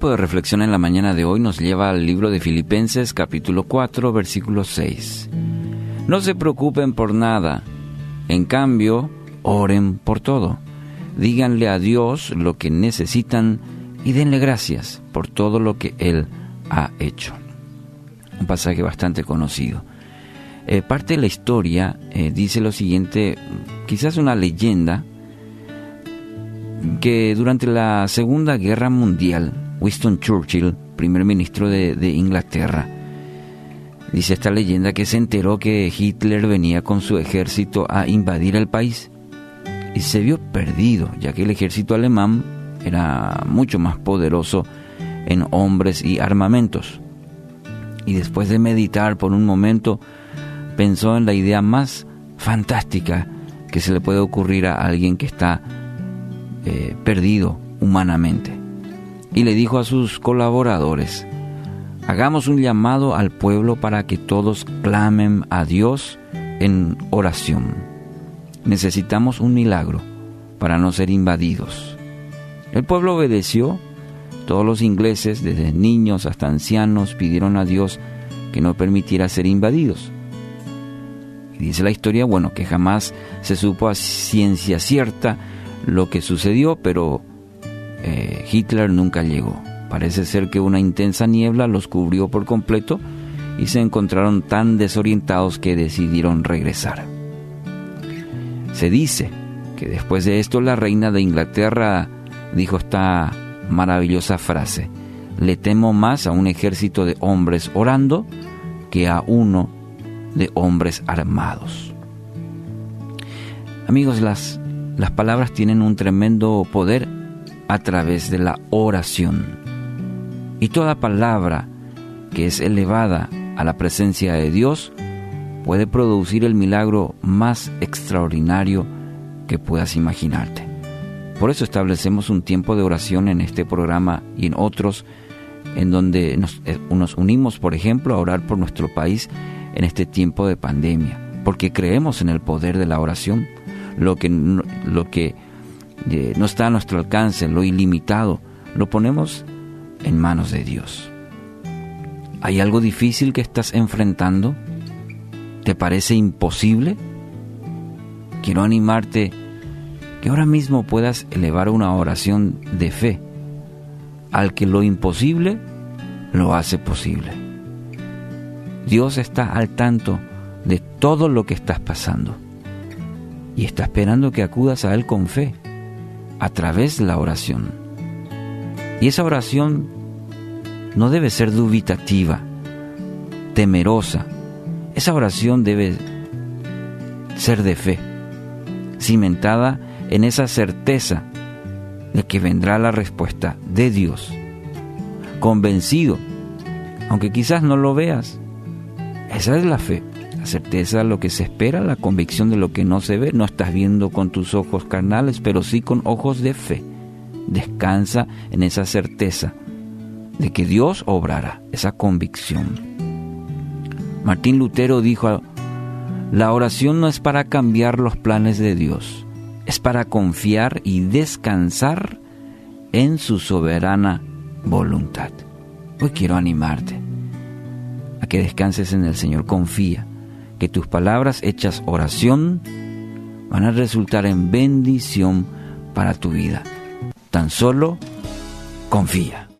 tiempo de reflexión en la mañana de hoy nos lleva al libro de Filipenses capítulo 4 versículo 6. No se preocupen por nada, en cambio, oren por todo. Díganle a Dios lo que necesitan y denle gracias por todo lo que Él ha hecho. Un pasaje bastante conocido. Eh, parte de la historia eh, dice lo siguiente, quizás una leyenda, que durante la Segunda Guerra Mundial Winston Churchill, primer ministro de, Inglaterra. Dice esta leyenda que se enteró que Hitler venía con su ejército a invadir el país y se vio perdido, ya que el ejército alemán era mucho más poderoso en hombres y armamentos. Y después de meditar por un momento, pensó en la idea más fantástica que se le puede ocurrir a alguien que está eh, perdido humanamente y le dijo a sus colaboradores, hagamos un llamado al pueblo para que todos clamen a Dios en oración. Necesitamos un milagro para no ser invadidos. El pueblo obedeció. Todos los ingleses, desde niños hasta ancianos, pidieron a Dios que no permitiera ser invadidos. Y dice la historia, bueno, que jamás se supo a ciencia cierta lo que sucedió, pero eh, Hitler nunca llegó. Parece ser que una intensa niebla los cubrió por completo y se encontraron tan desorientados que decidieron regresar. Se dice que después de esto la reina de Inglaterra dijo esta maravillosa frase, le temo más a un ejército de hombres orando que a uno de hombres armados. Amigos, las, las palabras tienen un tremendo poder a través de la oración. Y toda palabra que es elevada a la presencia de Dios puede producir el milagro más extraordinario que puedas imaginarte. Por eso establecemos un tiempo de oración en este programa y en otros en donde nos, eh, nos, unimos, por ejemplo, a orar por nuestro país en este tiempo de pandemia, porque creemos en el poder de la oración, lo que, lo que no está a nuestro alcance, lo ilimitado, lo ponemos en manos de Dios. ¿Hay algo difícil que estás enfrentando? ¿Te parece imposible? Quiero animarte que ahora mismo puedas elevar una oración de fe al que lo imposible lo hace posible. Dios está al tanto de todo lo que estás pasando y está esperando que acudas a Él con fe a través de la oración. Y esa oración no debe ser dubitativa, temerosa. Esa oración debe ser de fe, cimentada en esa certeza de que vendrá la respuesta de Dios. Convencido, aunque quizás no lo veas, esa es la fe certeza lo que se espera, la convicción de lo que no se ve. No estás viendo con tus ojos carnales, pero sí con ojos de fe. Descansa en esa certeza de que Dios obrará, esa convicción. Martín Lutero dijo, la oración no es para cambiar los planes de Dios, es para confiar y descansar en su soberana voluntad. Hoy quiero animarte a que descanses en el Señor, confía que tus palabras hechas oración van a resultar en bendición para tu vida. Tan solo confía.